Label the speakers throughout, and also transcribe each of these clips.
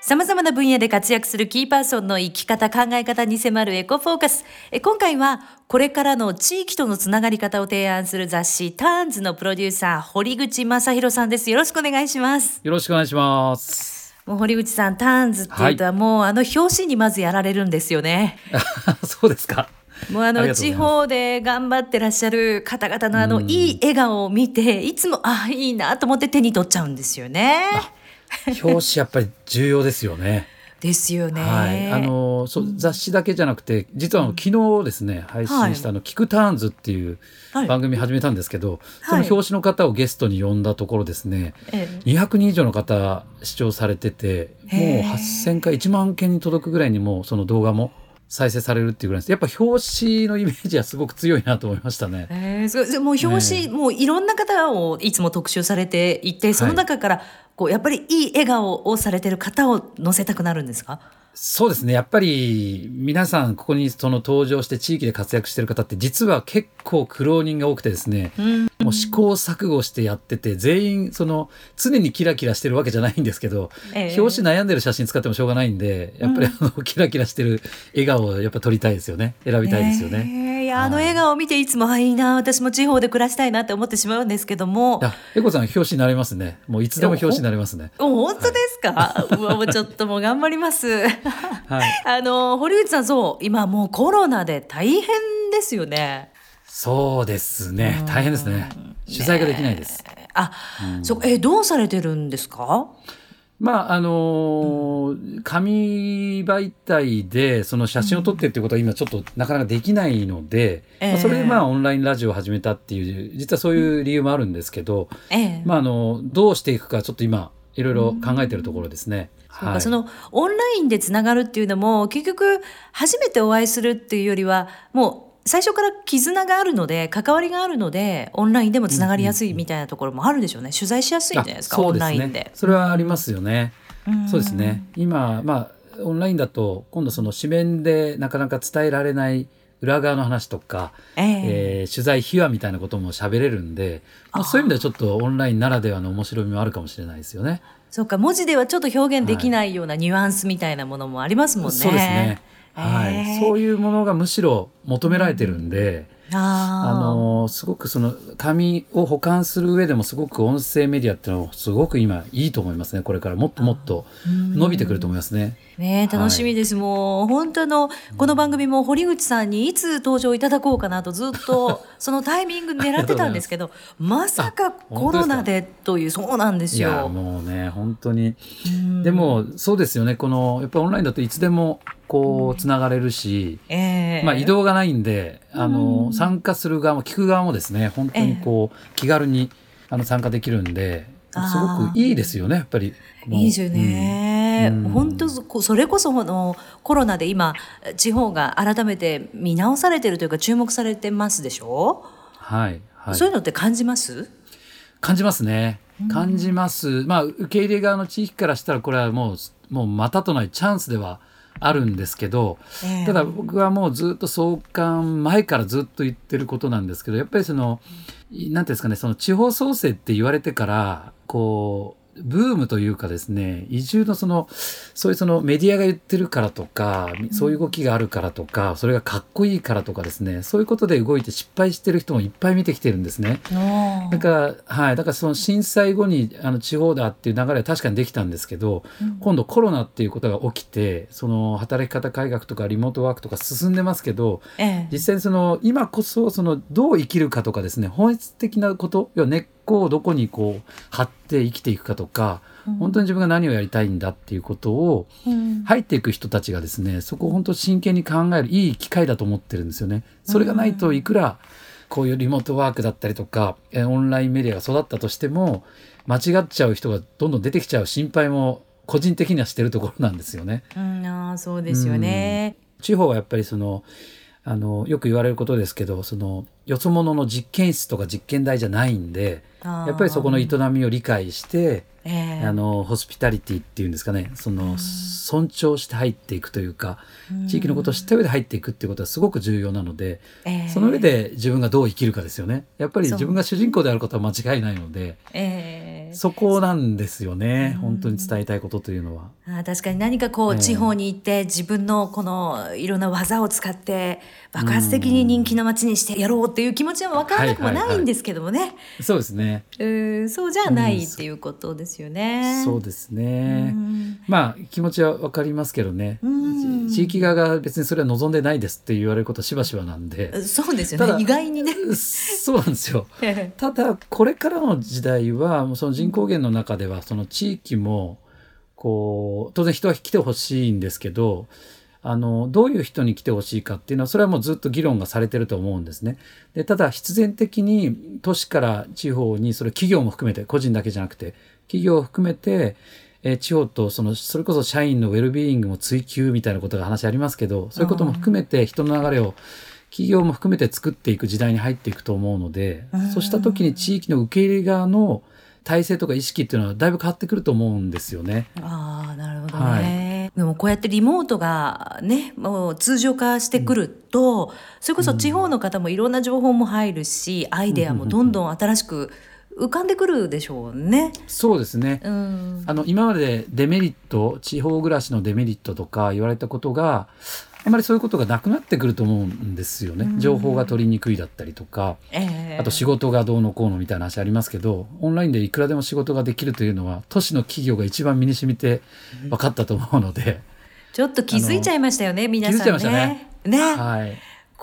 Speaker 1: 様々な分野で活躍するキーパーソンの生き方、考え方に迫るエコフォーカス。え今回は、これからの地域とのつながり方を提案する雑誌、ターンズのプロデューサー、堀口正弘さんです。よろしくお願いします。
Speaker 2: よろしくお願いします。
Speaker 1: もう堀口さん、ターンズっていうとはもう、あの表紙にまずやられるんですよね。
Speaker 2: そうですか。
Speaker 1: もうあの地方で頑張ってらっしゃる方々のあの
Speaker 2: うん
Speaker 1: いい笑顔を見て、いつも、ああ、いいなと思って手に取っちゃうんですよね。
Speaker 2: 表紙やっぱり重要ですよね。
Speaker 1: ですよね。
Speaker 2: はい。あのそう雑誌だけじゃなくて、実はあの昨日ですね配信したあの、キクターンズっていう
Speaker 1: はい
Speaker 2: 番組始めたんですけど、
Speaker 1: はい
Speaker 2: その表紙の方をゲストに呼んだところですね、
Speaker 1: ええ
Speaker 2: 200人以上の方視聴されてて、もう
Speaker 1: へー
Speaker 2: 8000回1万件に届くぐらいにもうその動画も再生されるっていうぐらいです。やっぱ表紙のイメージはすごく強いなと思いましたね。
Speaker 1: えー、もう表紙、
Speaker 2: ね
Speaker 1: もういろんな方をいつも特集されていてその中からこうやっぱりいい笑顔をされてる方を載せたくなるんですか？
Speaker 2: そうですね。やっぱり皆さんここにその登場して地域で活躍してる方って実は結構苦労人が多くてですね、
Speaker 1: うん
Speaker 2: もう試行錯誤してやってて全員その常にキラキラしてるわけじゃないんですけど、
Speaker 1: ええ。
Speaker 2: 表紙悩んでる写真使ってもしょうがないんでやっぱりあの、キラキラしてる笑顔をやっぱ撮りたいですよね。選びたいですよね。
Speaker 1: ねえいやあの
Speaker 2: はい
Speaker 1: 笑顔を見ていつもあいいな私も地方で暮らしたいなって思ってしまうんですけども。
Speaker 2: いやエコさん表紙になれますね。もういつでも表紙になれますね。
Speaker 1: お本当ですか、うわもうちょっともう頑張ります。
Speaker 2: はい。
Speaker 1: あの堀口さんそう今もうコロナで大変ですよね
Speaker 2: そうですね。大変ですね。取材ができないです。
Speaker 1: あ、そえどうされてるんですか？
Speaker 2: まああのー紙媒体でその写真を撮ってっていうことは今ちょっとなかなかできないので、
Speaker 1: ええ。
Speaker 2: まあそれでまあオンラインラジオを始めたっていう実はそういう理由もあるんですけど、
Speaker 1: ええ。
Speaker 2: まああのどうしていくかちょっと今いろいろ考えてるところですね。はい。
Speaker 1: かそのオンラインでつながるっていうのも結局初めてお会いするっていうよりはもう最初から絆があるので関わりがあるのでオンラインでもつながりやすいみたいなところもあるでしょうね取材しやすいんじゃないですかオンラインで。
Speaker 2: それはありますよね。
Speaker 1: うん
Speaker 2: そうですね。今まあオンラインだと今度その紙面でなかなか伝えられない裏側の話とか、
Speaker 1: ええ
Speaker 2: えー取材秘話みたいなことも喋れるんで、まあ、そういう意味ではちょっとオンラインならではの面白みもあるかもしれないですよね。
Speaker 1: そうか文字ではちょっと表現できないようなニュアンスみたいなものもありますもんね。
Speaker 2: そうですね。はい、
Speaker 1: えー。
Speaker 2: そういうものがむしろ求められてるんで、あ
Speaker 1: あ
Speaker 2: のすごくその紙を保管する上でもすごく音声メディアっていうのはすごく今いいと思いますね。これからもっともっと伸びてくると思いますね。
Speaker 1: あねえ楽しみです、もう本当のこの番組も堀口さんにいつ登場いただこうかなとずっと そのタイミング狙ってたんですけどまさかコロナでというそうなんです
Speaker 2: いや
Speaker 1: よ。
Speaker 2: もうね本当に。
Speaker 1: うん。
Speaker 2: でもそうですよね。このやっぱりオンラインだといつでもこうつながれるし、
Speaker 1: ええ。
Speaker 2: まあ、移動がないんであの参加する側も聞く側もですね本当にこう気軽にあの参加できるんですごくいいですよねやっぱり。
Speaker 1: いいですよね。
Speaker 2: うん。
Speaker 1: 本当そそれこそこのコロナで今地方が改めて見直されてるというか注目されてますでしょ、
Speaker 2: はい、はい、
Speaker 1: そういうのって感じます？
Speaker 2: 感じますね。感じます、まあ受け入れ側の地域からしたらこれはもうもうまたとないチャンスではあるんですけど、
Speaker 1: ええ。
Speaker 2: ただ僕はもうずっと創刊前からずっと言ってることなんですけどやっぱりそのなんていうんですかねその地方創生って言われてからこうブームというかですね移住のそのそういうそのメディアが言ってるからとかそういう動きがあるからとかそれがかっこいいからとかですねそういうことで動いて失敗してる人もいっぱい見てきてるんですね。だから、はい、だからその震災後にあの地方だっていう流れは確かにできたんですけど、今度コロナっていうことが起きてその働き方改革とかリモートワークとか進んでますけど
Speaker 1: ええ。
Speaker 2: 実際にその今こそそのどう生きるかとかですね本質的なこと要は根っこをどこにこう張って生きていくかとか、本当に自分が何をやりたいんだっていうことを
Speaker 1: うん
Speaker 2: 入っていく人たちがですねそこを本当真剣に考えるいい機会だと思ってるんですよね。それがないといくらこういうリモートワークだったりとかえーオンラインメディアが育ったとしても間違っちゃう人がどんどん出てきちゃう心配も個人的にはしてるところなんですよね。
Speaker 1: うん、ああそうですよね。
Speaker 2: 地方はやっぱりそのあのよく言われることですけどそのよそ者の実験室とか実験台じゃないんでやっぱりそこの営みを理解して
Speaker 1: ええ。
Speaker 2: あのホスピタリティっていうんですかね。その尊重して入っていくというか地域のことを知った上で入っていくっていうことはすごく重要なので
Speaker 1: ええ。
Speaker 2: その上で自分がどう生きるかですよね。やっぱり自分が主人公であることは間違いないので
Speaker 1: え
Speaker 2: そこなんですよね、本当に伝えたいことというのは。
Speaker 1: あ確かに何かこう、地方に行って自分のこのいろんな技を使って爆発的に人気の街にしてやろうっていう気持ちは分からなくもないんですけどもね。
Speaker 2: そうですね。
Speaker 1: うそうじゃないっていうことですよね。
Speaker 2: そうですね。まあ気持ちは分かりますけどね。地域側が別にそれは望んでないですって言われることはしばしばなんで。
Speaker 1: そうですよね。意外にね。
Speaker 2: そうなんですよ。ただこれからの時代はその人口減の中ではその地域もこう当然人は来てほしいんですけどあのどういう人に来てほしいかっていうのはそれはもうずっと議論がされてると思うんですね。でただ必然的に都市から地方にそれ企業も含めて個人だけじゃなくて企業を含めてえ地方とそのそれこそ社員のウェルビーイングも追求みたいなことが話ありますけどそういうことも含めて人の流れを企業も含めて作っていく時代に入っていくと思うので、そうした時に地域の受け入れ側の体制とか意識っていうのはだいぶ変わってくると思うんですよね。
Speaker 1: ああ、なるほどね。はい、でもこうやってリモートがね、もう通常化してくると、うん、それこそ地方の方もいろんな情報も入るし、アイデアもどんどん新しく浮かんでくるでしょうね。
Speaker 2: そうですね。うん、あの今までデメリット、地方暮らしのデメリットとか言われたことが、あまりそういうことがなくなってくると思うんですよね。情報が取りにくいだったりとか、えー、あと仕事がどうのこうのみたいな話ありますけど、オンラインでいくらでも仕事ができるというのは、都市の企業が一番身に染みて分かったと思うので。
Speaker 1: ちょっと気づいちゃいましたよね、皆さん、ね。
Speaker 2: 気づいちゃいましたね。ね。はい。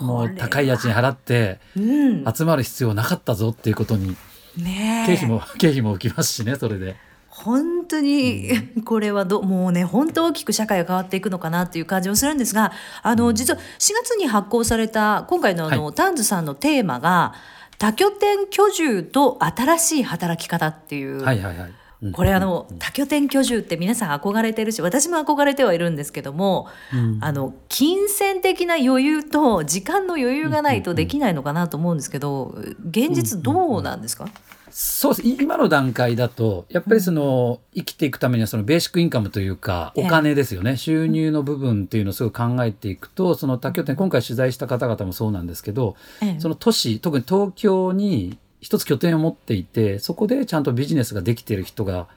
Speaker 2: もう高い家賃払って、集まる必要なかったぞっていうことに、ね、経費も、経費も浮きますしね、それで。
Speaker 1: 本当にこれはどもうね本当大きく社会が変わっていくのかなという感じもするんですがあの実は4月に発行された今回のあの、はい、タンズさんのテーマが多拠点居住と新しい働き方っていう。はいはいはい。これあの多拠点居住って皆さん憧れてるし私も憧れてはいるんですけども、うん、あの金銭的な余裕と時間の余裕がないとできないのかなと思うんですけど現実どうなんですか、うんうん。うん
Speaker 2: そうです。今の段階だとやっぱりその、生きていくためにはそのベーシックインカムというかお金ですよね、収入の部分っていうのをすごい考えていくとその多拠点今回取材した方々もそうなんですけど、その都市特に東京に一つ拠点を持っていてそこでちゃんとビジネスができている人が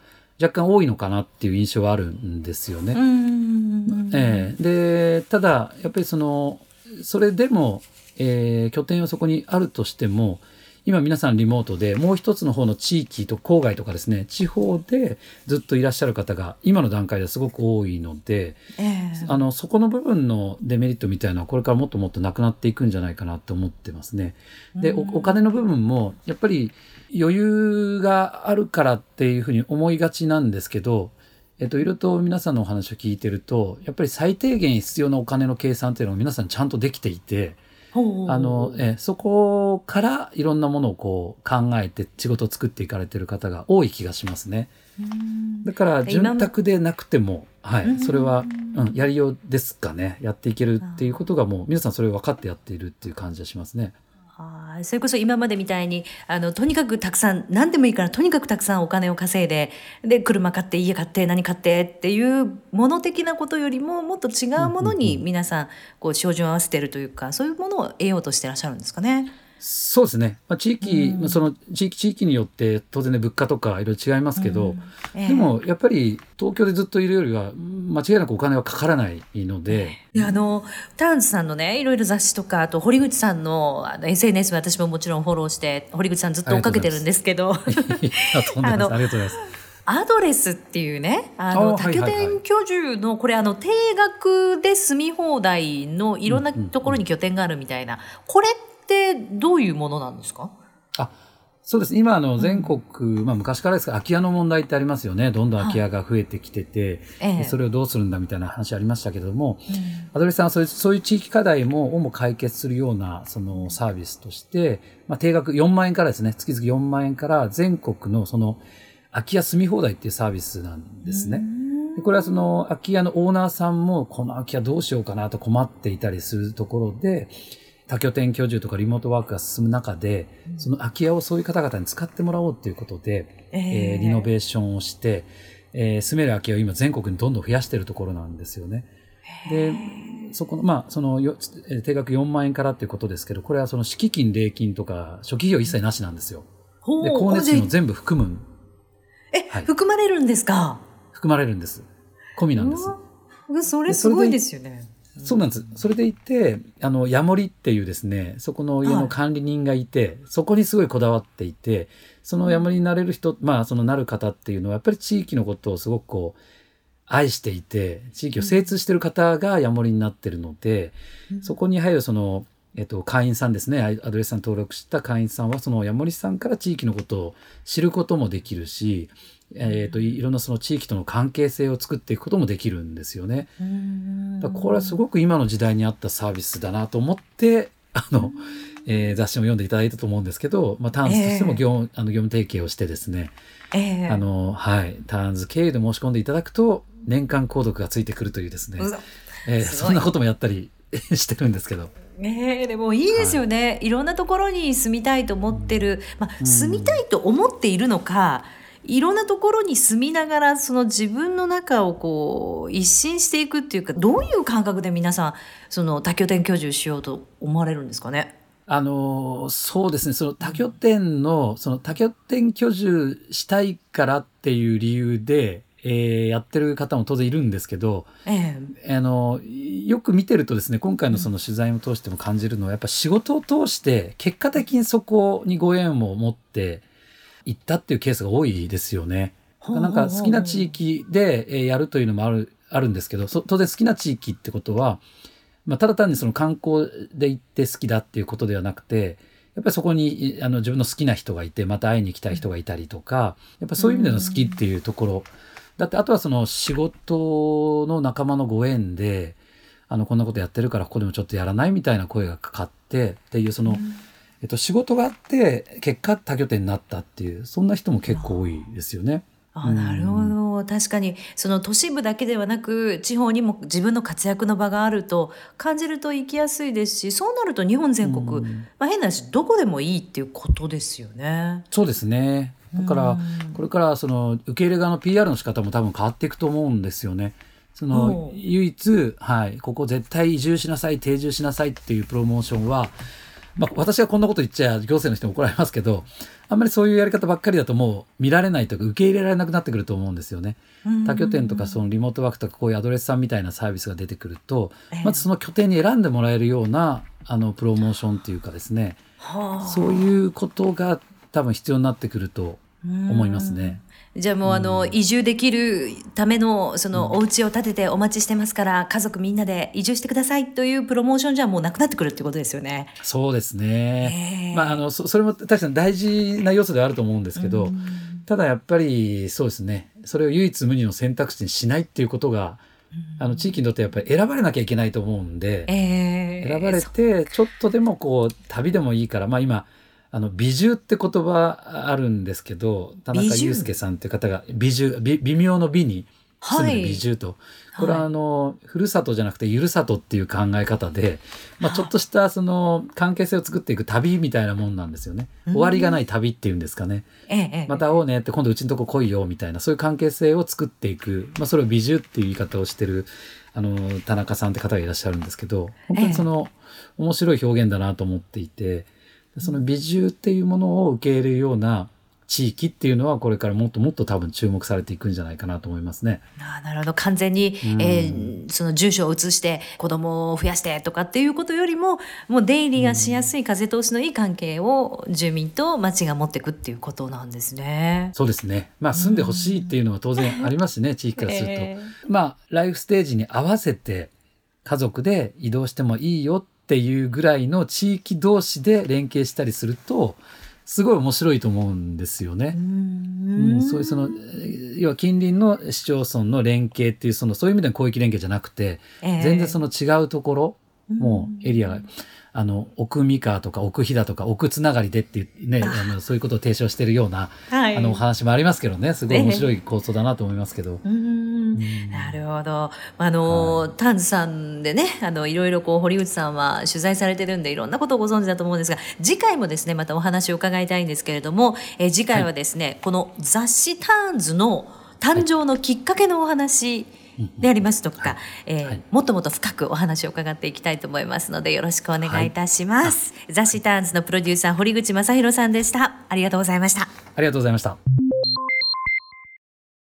Speaker 2: 若干多いのかなっていう印象はあるんですよね。えー、でただやっぱりそのそれでも、えー、拠点はそこにあるとしても今皆さんリモートでもう一つの方の地域と郊外とかですね地方でずっといらっしゃる方が今の段階ではすごく多いので、えー、あのそこの部分のデメリットみたいなのはこれからもっともっとなくなっていくんじゃないかなと思ってますね。でおお金の部分もやっぱり余裕があるからっていうふうに思いがちなんですけどえっと、いろいろと皆さんのお話を聞いてるとやっぱり最低限必要なお金の計算っていうのを皆さんちゃんとできていてあのえそこからいろんなものをこう考えて仕事を作っていかれてる方が多い気がしますね。だから潤沢でなくても、はい、それは、うん、やりようですかねやっていけるっていうことがもう皆さんそれを分かってやっているっていう感じがしますね。
Speaker 1: あそれこそ今までみたいにあのとにかくたくさん何でもいいからとにかくたくさんお金を稼いでで車買って家買って何買ってっていうもの的なことよりももっと違うものに皆さんこう照準を合わせてるというかそういうものを得ようとしてらっしゃるんですかね。
Speaker 2: そうですね、まあ、地域、うん、その地域地域によって当然ね物価とかいろいろ違いますけど、うん。えー、でもやっぱり東京でずっといるよりは間違いなくお金はかからないので。
Speaker 1: あのターンズさんのねいろいろ雑誌とかあと堀口さんのあの SNS 私ももちろんフォローして堀口さんずっと追っかけてるんですけど。ありがとうございます。アドレスっていうね、あの、多拠点居住の、これあの、定額で住み放題のいろんなところに拠点があるみたいな、これっってどういうものなんですか？
Speaker 2: あそうです。今あの全国、うん、まあ、昔からですが空き家の問題ってありますよね。どんどん空き家が増えてきてて、はい、それをどうするんだみたいな話ありましたけども、うん、アドレスさんはそういうそういう地域課題もをも解決するようなそのサービスとして、まあ、定額4万円からですね月々4万円から全国のその空き家住み放題っていうサービスなんですね。でこれはその空き家のオーナーさんもこの空き家どうしようかなと困っていたりするところで、多拠点居住とかリモートワークが進む中で、その空き家をそういう方々に使ってもらおうということで、えー、えー、リノベーションをして、えー、住める空き家を今全国にどんどん増やしているところなんですよね。で、そこの、まあ、その、定額4万円からっていうことですけど、これはその敷金、礼金とか、初期費用一切なしなんですよ。で、光熱費も全部含む
Speaker 1: え、
Speaker 2: はい
Speaker 1: 含まれるんですか？
Speaker 2: 含まれるんです込みなんです。
Speaker 1: それすごいですよね。
Speaker 2: そうなんです。それでいて、あの、ヤモリっていうですね、そこの家の管理人がいて、そこにすごいこだわっていて、そのヤモリになれる人、まあ、そのなる方っていうのは、やっぱり地域のことをすごくこう、愛していて、地域を精通してる方がヤモリになってるので、そこに入るその、えっと、会員さんですね、アアドレスさん登録した会員さんは、そのヤモリさんから地域のことを知ることもできるし、えっと、いろんなその地域との関係性を作っていくこともできるんですよね。
Speaker 1: うん。
Speaker 2: だこれはすごく今の時代に合ったサービスだなと思って、あの、えー雑誌も読んでいただいたと思うんですけど、まあ、ターンズとしても業,、あの業務提携をしてですね、
Speaker 1: ええ。
Speaker 2: あの、はい、ターンズ経由で申し込んでいただくと、年間購読がついてくるというですね、えーそんなこともやったり してるんですけど。
Speaker 1: ええでもいいですよね、い、ろんなところに住みたいと思ってる、まあ、
Speaker 2: うん。
Speaker 1: 住みたいと思っているのか、いろんなところに住みながらその自分の中をこう一新していくっていうかどういう感覚で皆さんその多拠点居住しようと思われるんですかね？
Speaker 2: あのそうですね。その多拠点のその多拠点居住したいからっていう理由で、えーやってる方も当然いるんですけど
Speaker 1: ええ。
Speaker 2: あのよく見てるとですね今回のその取材を通しても感じるのはやっぱ仕事を通して結果的にそこにご縁を持って行ったっていうケースが多いですよね。なんか好きな地域でえーやるというのもあるあるんですけどそ当然好きな地域ってことは、まあ、ただ単にその観光で行って好きだっていうことではなくてやっぱりそこにあの自分の好きな人がいてまた会いに行きたい人がいたりとかやっぱそういう意味での好きっていうところ、だってあとはその仕事の仲間のご縁であのこんなことやってるからここでもちょっとやらないみたいな声がかかってっていうその、えっと、仕事があって結果多拠点になったっていうそんな人も結構多いですよね。
Speaker 1: あなるほど確かにその都市部だけではなく地方にも自分の活躍の場があると感じると行きやすいですしそうなると日本全国、
Speaker 2: うん
Speaker 1: まあ、変な話どこでもいいっていうことですよね。
Speaker 2: そうですね。だから、これからその受け入れ側の PR の仕方も多分変わっていくと思うんですよね。その唯一、はい、ここ絶対移住しなさい、定住しなさいっていうプロモーションは、まあ、私がこんなこと言っちゃ行政の人に怒られますけど、あんまりそういうやり方ばっかりだともう見られないとか受け入れられなくなってくると思うんですよね。多拠点とかそのリモートワークとかこういうアドレスさんみたいなサービスが出てくると、
Speaker 1: ええ
Speaker 2: まずその拠点に選んでもらえるようなあのプロモーションっていうかですね、
Speaker 1: はあ
Speaker 2: そういうことが多分必要になってくると思いますね。
Speaker 1: じゃあもうあの移住できるためのそのお家を建ててお待ちしてますから家族みんなで移住してくださいというプロモーションじゃもうなくなってくるってことですよね。
Speaker 2: そうですね。
Speaker 1: ええ。
Speaker 2: まああのそそれも確かに大事な要素ではあると思うんですけど、ただやっぱりそうですね。それを唯一無二の選択肢にしないっていうことが、あの地域にとってやっぱり選ばれなきゃいけないと思うんで、
Speaker 1: ええ。
Speaker 2: 選ばれてちょっとでもこう旅でもいいから、まあ今あの美獣って言葉あるんですけど、田中
Speaker 1: 美獣？
Speaker 2: 祐介さんっていう方が美獣微微妙の美に住む
Speaker 1: はい
Speaker 2: 美獣と、これはあの、ふるさとじゃなくてゆるさとっていう考え方で、まあ、ちょっとしたその関係性を作っていく旅みたいなもんなんですよね。終わりがない旅っていうんですかね。また会おうねって今度うちのとこ来いよみたいなそういう関係性を作っていく、まあ、それを美獣っていう言い方をしてるあの田中さんって方がいらっしゃるんですけど本当にその、面白い表現だなと思っていてその美獣っていうものを受け入れるような地域っていうのはこれからもっともっと多分注目されていくんじゃないかなと思いますね。
Speaker 1: ああなるほど完全に、
Speaker 2: うん
Speaker 1: えーその住所を移して子供を増やしてとかっていうことよりももう出入りがしやすい風通しのいい関係を住民と町が持っていくっていうことなんですね。
Speaker 2: そうですね。まあ住んでほしいっていうのは当然ありますしね、地域からすると。
Speaker 1: え
Speaker 2: まあライフステージに合わせて家族で移動してもいいよっていうぐらいの地域同士で連携したりするとすごい面白いと思うんですよね。うん、そういうそのえー要は近隣の市町村の連携っていうそのそういう意味での広域連携じゃなくて、
Speaker 1: ええ。
Speaker 2: 全然その違うところもうエリアが、あの奥三河とか奥飛騨とか奥つながりでっていうねあ。のそういうことを提唱しているような、
Speaker 1: はい。
Speaker 2: あのお話もありますけどね。すごい面白い構想だなと思いますけど。
Speaker 1: うん。なるほど。あの、タンズさんでね、あの、いろいろこう、堀内さんは取材されてるんで、いろんなことをご存知だと思うんですが、次回もですね、またお話を伺いたいんですけれども、えー次回はですね、この雑誌ターンズの誕生のきっかけのお話でありますとか、えー
Speaker 2: はい
Speaker 1: もっともっと深くお話を伺っていきたいと思いますので、よろしくお願いいたします。雑誌ターンズのプロデューサー、堀口正弘さんでした。ありがとうございました。
Speaker 2: ありがとうございました。